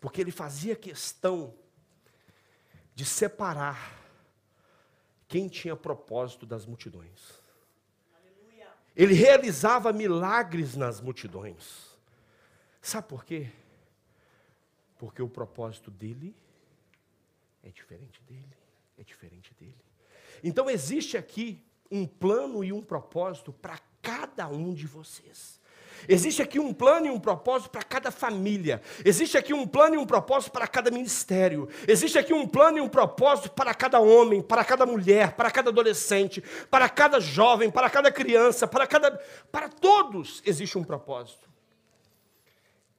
Porque ele fazia questão de separar quem tinha propósito das multidões. Ele realizava milagres nas multidões. Sabe por quê? Porque o propósito dele é diferente dele, é diferente dele. Então existe aqui um plano e um propósito para cada um de vocês. Existe aqui um plano e um propósito para cada família. Existe aqui um plano e um propósito para cada ministério. Existe aqui um plano e um propósito para cada homem, para cada mulher, para cada adolescente, para cada jovem, para cada criança, para cada para todos existe um propósito.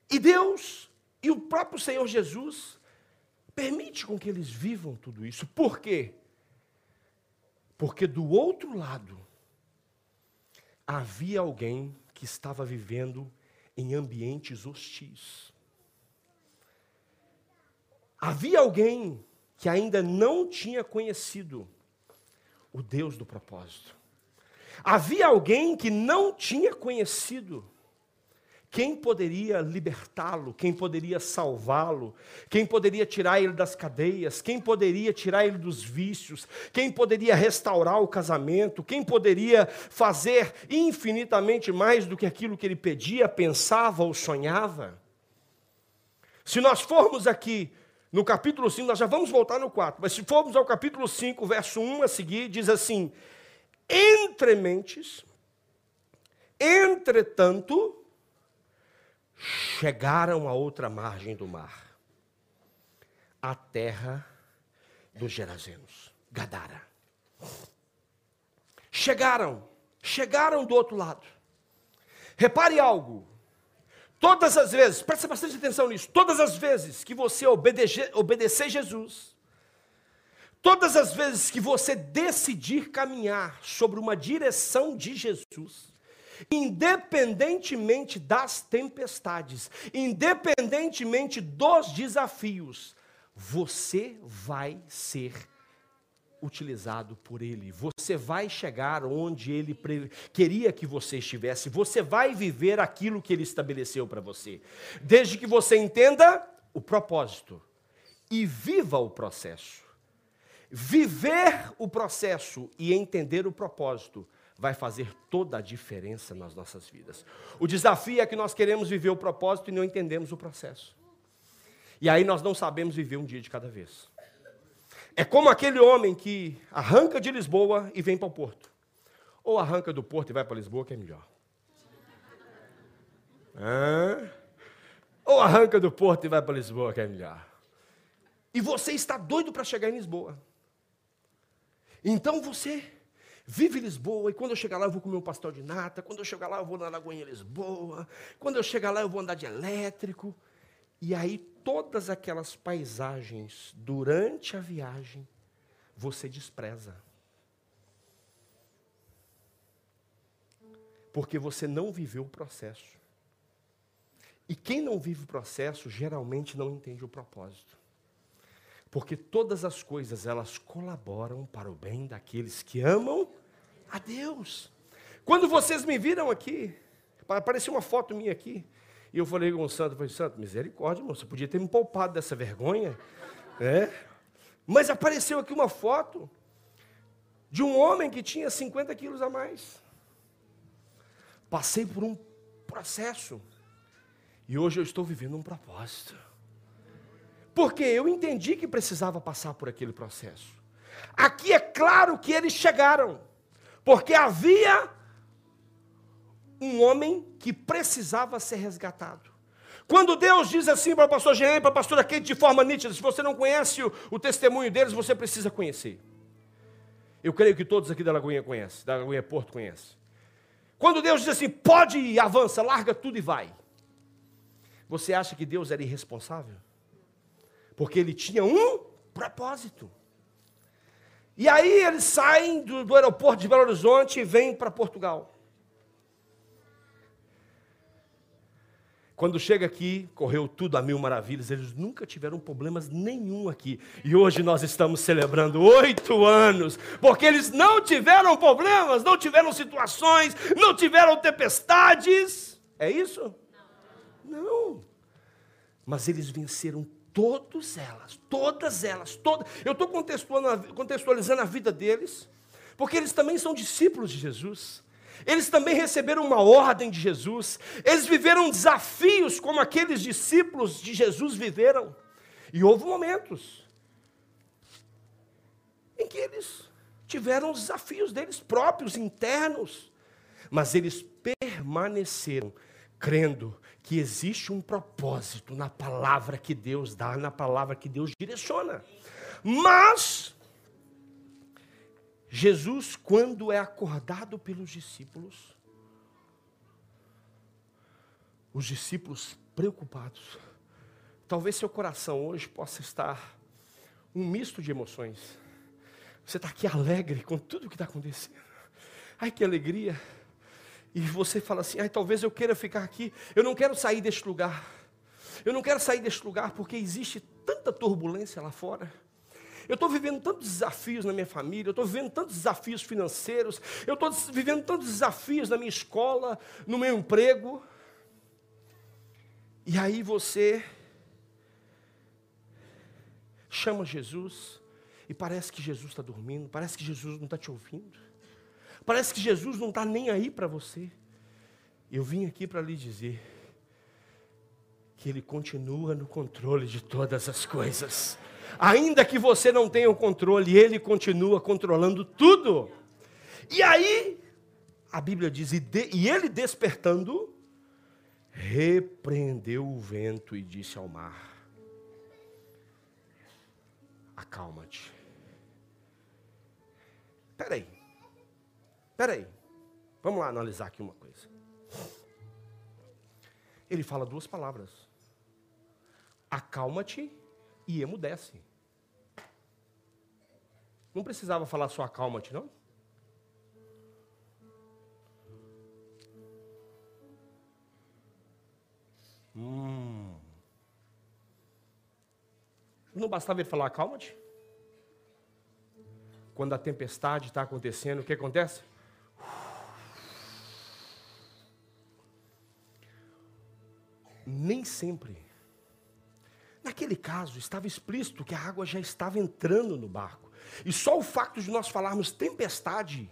E Deus e o próprio Senhor Jesus permite com que eles vivam tudo isso. Por quê? Porque do outro lado havia alguém que estava vivendo em ambientes hostis. Havia alguém que ainda não tinha conhecido o Deus do propósito. Havia alguém que não tinha conhecido quem poderia libertá-lo? Quem poderia salvá-lo? Quem poderia tirar ele das cadeias? Quem poderia tirar ele dos vícios? Quem poderia restaurar o casamento? Quem poderia fazer infinitamente mais do que aquilo que ele pedia, pensava ou sonhava? Se nós formos aqui no capítulo 5, nós já vamos voltar no 4, mas se formos ao capítulo 5, verso 1 a seguir, diz assim: Entre mentes, entretanto, chegaram à outra margem do mar, a terra dos Gerazenos, Gadara. Chegaram, chegaram do outro lado. Repare algo. Todas as vezes, preste bastante atenção nisso, todas as vezes que você obedecer, obedecer Jesus, todas as vezes que você decidir caminhar sobre uma direção de Jesus, independentemente das tempestades, independentemente dos desafios, você vai ser utilizado por Ele. Você vai chegar onde Ele queria que você estivesse. Você vai viver aquilo que Ele estabeleceu para você. Desde que você entenda o propósito e viva o processo. Viver o processo e entender o propósito vai fazer toda a diferença nas nossas vidas. O desafio é que nós queremos viver o propósito e não entendemos o processo. E aí nós não sabemos viver um dia de cada vez. É como aquele homem que arranca de Lisboa e vem para o Porto. Ou arranca do Porto e vai para Lisboa, que é melhor. Hã? Ou arranca do Porto e vai para Lisboa, que é melhor. E você está doido para chegar em Lisboa. Então você vive Lisboa, e quando eu chegar lá eu vou comer um pastel de nata, quando eu chegar lá eu vou na Lagoinha Lisboa, quando eu chegar lá eu vou andar de elétrico. E aí todas aquelas paisagens durante a viagem você despreza. Porque você não viveu o processo. E quem não vive o processo geralmente não entende o propósito. Porque todas as coisas elas colaboram para o bem daqueles que amam a Deus. Quando vocês me viram aqui, apareceu uma foto minha aqui, e eu falei com o santo, falei, santo, misericórdia, irmão, você podia ter me poupado dessa vergonha, né? Mas apareceu aqui uma foto de um homem que tinha 50 quilos a mais. Passei por um processo. E hoje eu estou vivendo um propósito. Porque eu entendi que precisava passar por aquele processo. Aqui é claro que eles chegaram. Porque havia um homem que precisava ser resgatado. Quando Deus diz assim para o pastor Jean para a pastora Kate de forma nítida, se você não conhece o, o, testemunho deles, você precisa conhecer. Eu creio que todos aqui da Lagoinha conhecem, da Lagoinha Porto conhecem. Quando Deus diz assim, pode ir, avança, larga tudo e vai. Você acha que Deus era irresponsável? Porque ele tinha um propósito. E aí eles saem do, do aeroporto de Belo Horizonte e vêm para Portugal. Quando chega aqui, correu tudo a mil maravilhas, eles nunca tiveram problemas nenhum aqui. E hoje nós estamos celebrando oito anos, porque eles não tiveram problemas, não tiveram situações, não tiveram tempestades. É isso? Não. não. mas eles venceram todas elas, todas elas, todas. Eu estou contextualizando, a vida deles, porque eles também são discípulos de Jesus. Eles também receberam uma ordem de Jesus. Eles viveram desafios como aqueles discípulos de Jesus viveram. E houve momentos em que eles tiveram os desafios deles próprios, internos, mas eles permaneceram crendo que existe um propósito na palavra que Deus dá, na palavra que Deus direciona. Mas Jesus, quando é acordado pelos discípulos, os discípulos preocupados, talvez seu coração hoje possa estar um misto de emoções. Você está aqui alegre com tudo o que está acontecendo. Ai, que alegria! E você fala assim: ai, talvez eu queira ficar aqui. Eu não quero sair deste lugar. Eu não quero sair deste lugar porque existe tanta turbulência lá fora. Eu estou vivendo tantos desafios na minha família, eu estou vivendo tantos desafios financeiros, eu estou vivendo tantos desafios na minha escola, no meu emprego. E aí você chama Jesus e parece que Jesus está dormindo, parece que Jesus não está te ouvindo, parece que Jesus não está nem aí para você. Eu vim aqui para lhe dizer que Ele continua no controle de todas as coisas ainda que você não tenha o controle, ele continua controlando tudo. E aí, a Bíblia diz: e, de, e ele despertando, repreendeu o vento e disse ao mar: Acalma-te. Peraí, peraí, vamos lá analisar aqui uma coisa. Ele fala duas palavras: acalma-te e emudece. Não precisava falar só acalma-te, não? Hum. Não bastava ele falar acalma-te? Quando a tempestade está acontecendo, o que acontece? Nem sempre Naquele caso, estava explícito que a água já estava entrando no barco. E só o fato de nós falarmos tempestade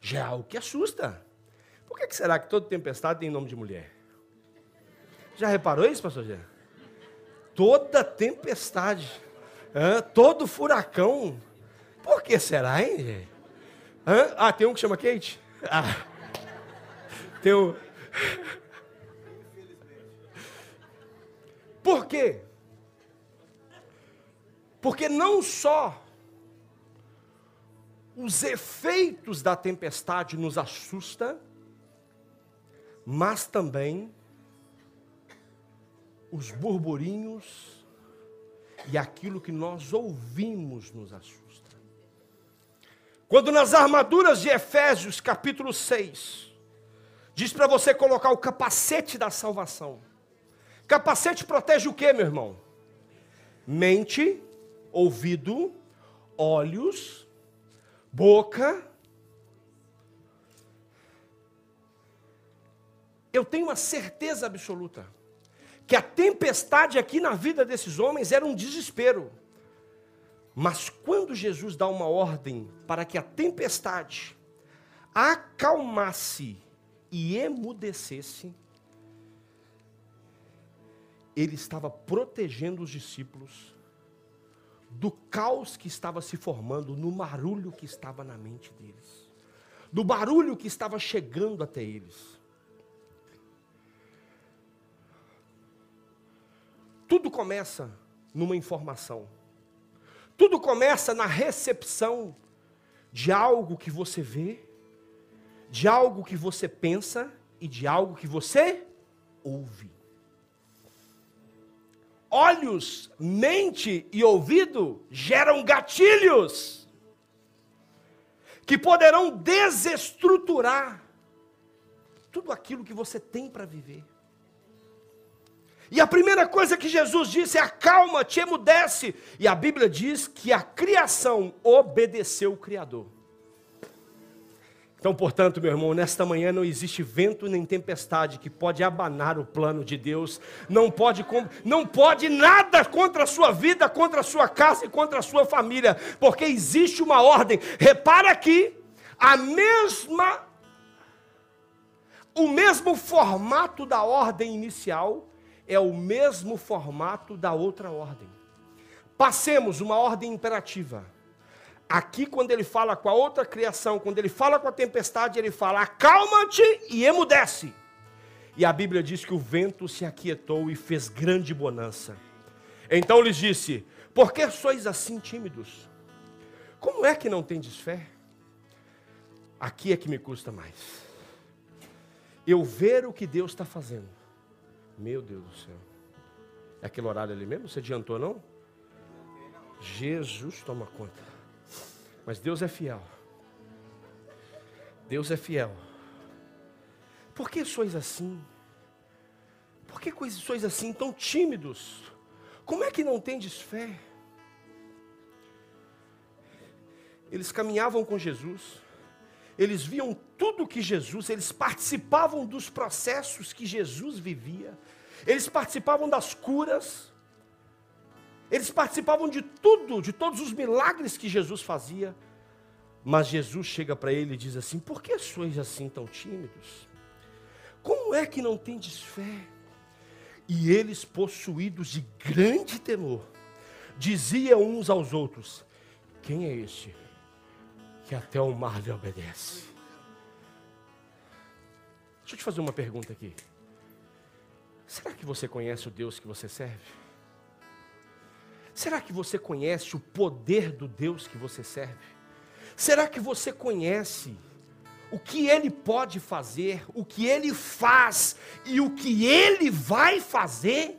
já é algo que assusta. Por que será que toda tempestade tem nome de mulher? Já reparou isso, pastor Gê? Toda tempestade, todo furacão. Por que será, hein? Ah, tem um que chama Kate? Ah, tem um. Por quê? Porque não só os efeitos da tempestade nos assusta, mas também os burburinhos e aquilo que nós ouvimos nos assusta. Quando nas armaduras de Efésios, capítulo 6, diz para você colocar o capacete da salvação. Capacete protege o que, meu irmão? Mente, ouvido, olhos, boca. Eu tenho uma certeza absoluta que a tempestade aqui na vida desses homens era um desespero. Mas quando Jesus dá uma ordem para que a tempestade acalmasse e emudecesse, ele estava protegendo os discípulos do caos que estava se formando, no barulho que estava na mente deles, do barulho que estava chegando até eles. Tudo começa numa informação. Tudo começa na recepção de algo que você vê, de algo que você pensa e de algo que você ouve olhos, mente e ouvido geram gatilhos que poderão desestruturar tudo aquilo que você tem para viver. E a primeira coisa que Jesus disse é: acalma-te, emudece. E a Bíblia diz que a criação obedeceu o Criador. Então, portanto, meu irmão, nesta manhã não existe vento nem tempestade que pode abanar o plano de Deus. Não pode, não pode nada contra a sua vida, contra a sua casa e contra a sua família, porque existe uma ordem. Repara aqui, a mesma o mesmo formato da ordem inicial é o mesmo formato da outra ordem. Passemos uma ordem imperativa Aqui, quando ele fala com a outra criação, quando ele fala com a tempestade, ele fala: acalma-te e emudece. E a Bíblia diz que o vento se aquietou e fez grande bonança. Então lhes disse: Por que sois assim tímidos? Como é que não tendes fé? Aqui é que me custa mais. Eu ver o que Deus está fazendo. Meu Deus do céu. É aquele horário ali mesmo? Você adiantou, não? Jesus toma conta. Mas Deus é fiel. Deus é fiel. Por que sois assim? Por que sois assim tão tímidos? Como é que não tendes fé? Eles caminhavam com Jesus, eles viam tudo que Jesus, eles participavam dos processos que Jesus vivia, eles participavam das curas, eles participavam de tudo, de todos os milagres que Jesus fazia. Mas Jesus chega para ele e diz assim: Por que sois assim tão tímidos? Como é que não tendes fé? E eles, possuídos de grande temor, diziam uns aos outros: Quem é este que até o mar lhe obedece? Deixa eu te fazer uma pergunta aqui. Será que você conhece o Deus que você serve? Será que você conhece o poder do Deus que você serve? Será que você conhece o que Ele pode fazer, o que Ele faz e o que Ele vai fazer?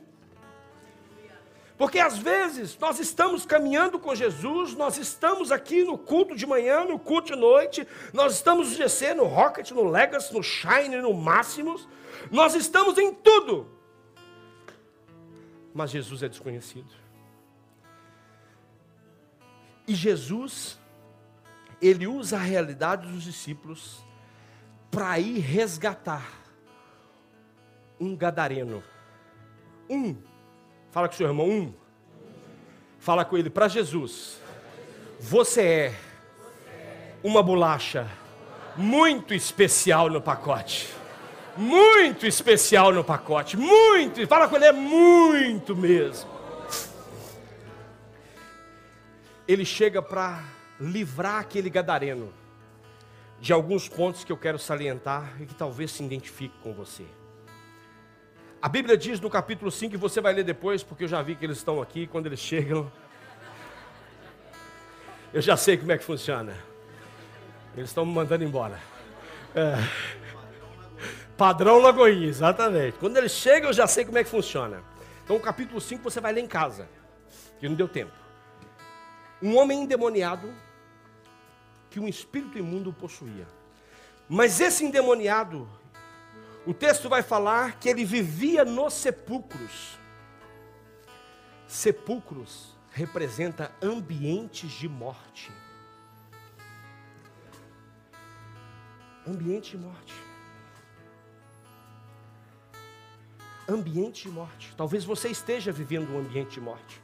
Porque às vezes nós estamos caminhando com Jesus, nós estamos aqui no culto de manhã, no culto de noite, nós estamos no GC, no Rocket, no Legacy, no Shine, no Máximos, nós estamos em tudo. Mas Jesus é desconhecido. E Jesus, ele usa a realidade dos discípulos para ir resgatar um gadareno. Um. Fala com seu irmão, um. Fala com ele para Jesus. Você é uma bolacha muito especial no pacote. Muito especial no pacote. Muito. Fala com ele, é muito mesmo. Ele chega para livrar aquele gadareno de alguns pontos que eu quero salientar e que talvez se identifique com você. A Bíblia diz no capítulo 5, e você vai ler depois, porque eu já vi que eles estão aqui, quando eles chegam. Eu já sei como é que funciona. Eles estão me mandando embora. É. Padrão Lagoinha, exatamente. Quando eles chegam, eu já sei como é que funciona. Então, o capítulo 5 você vai ler em casa, que não deu tempo um homem endemoniado que um espírito imundo possuía. Mas esse endemoniado, o texto vai falar que ele vivia nos sepulcros. Sepulcros representa ambientes de morte. Ambiente de morte. Ambiente de morte. Talvez você esteja vivendo um ambiente de morte.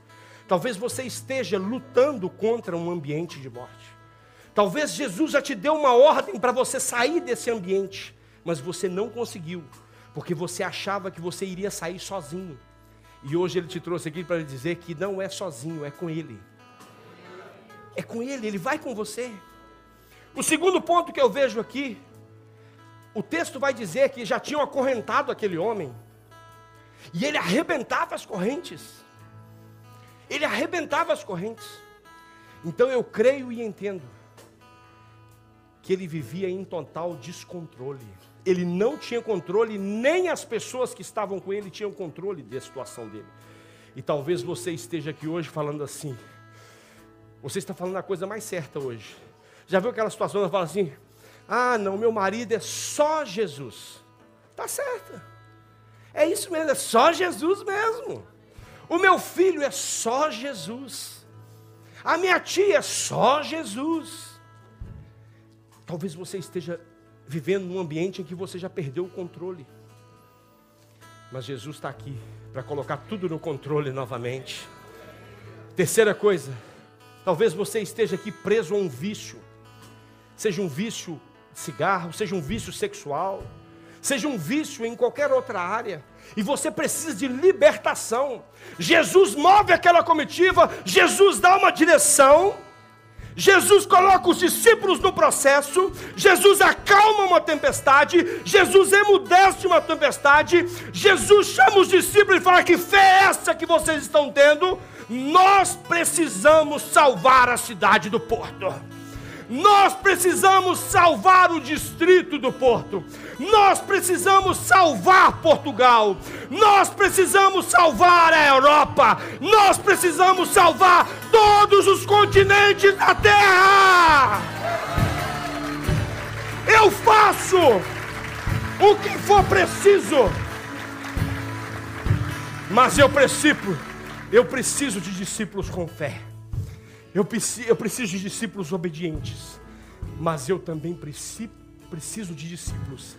Talvez você esteja lutando contra um ambiente de morte. Talvez Jesus já te deu uma ordem para você sair desse ambiente, mas você não conseguiu, porque você achava que você iria sair sozinho. E hoje ele te trouxe aqui para dizer que não é sozinho, é com ele. É com ele, ele vai com você. O segundo ponto que eu vejo aqui, o texto vai dizer que já tinham acorrentado aquele homem, e ele arrebentava as correntes. Ele arrebentava as correntes. Então eu creio e entendo que ele vivia em total descontrole. Ele não tinha controle, nem as pessoas que estavam com ele tinham controle da situação dele. E talvez você esteja aqui hoje falando assim. Você está falando a coisa mais certa hoje. Já viu aquela situação que fala assim: "Ah, não, meu marido é só Jesus". Tá certo. É isso mesmo, é só Jesus mesmo. O meu filho é só Jesus. A minha tia é só Jesus. Talvez você esteja vivendo num ambiente em que você já perdeu o controle. Mas Jesus está aqui para colocar tudo no controle novamente. Terceira coisa, talvez você esteja aqui preso a um vício, seja um vício de cigarro, seja um vício sexual, seja um vício em qualquer outra área, e você precisa de libertação. Jesus move aquela comitiva, Jesus dá uma direção. Jesus coloca os discípulos no processo, Jesus acalma uma tempestade, Jesus emudece uma tempestade, Jesus chama os discípulos e fala: Que fé é essa que vocês estão tendo? Nós precisamos salvar a cidade do porto. Nós precisamos salvar o distrito do Porto. Nós precisamos salvar Portugal. Nós precisamos salvar a Europa. Nós precisamos salvar todos os continentes da terra. Eu faço o que for preciso. Mas eu preciso, eu preciso de discípulos com fé. Eu preciso, eu preciso de discípulos obedientes, mas eu também preciso, de discípulos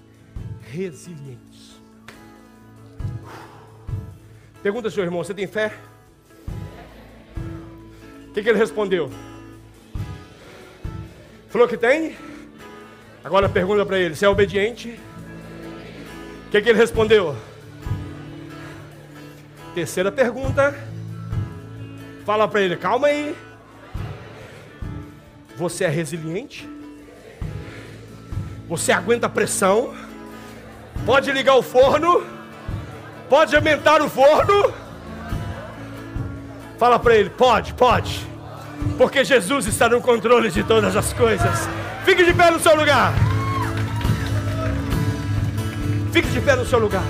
resilientes. Pergunta seu irmão: você tem fé? O que, que ele respondeu? Falou que tem? Agora pergunta para ele: você é obediente? O que, que ele respondeu? Terceira pergunta. Fala para ele: calma aí. Você é resiliente? Você aguenta pressão? Pode ligar o forno? Pode aumentar o forno? Fala para ele: pode, pode. Porque Jesus está no controle de todas as coisas. Fique de pé no seu lugar. Fique de pé no seu lugar.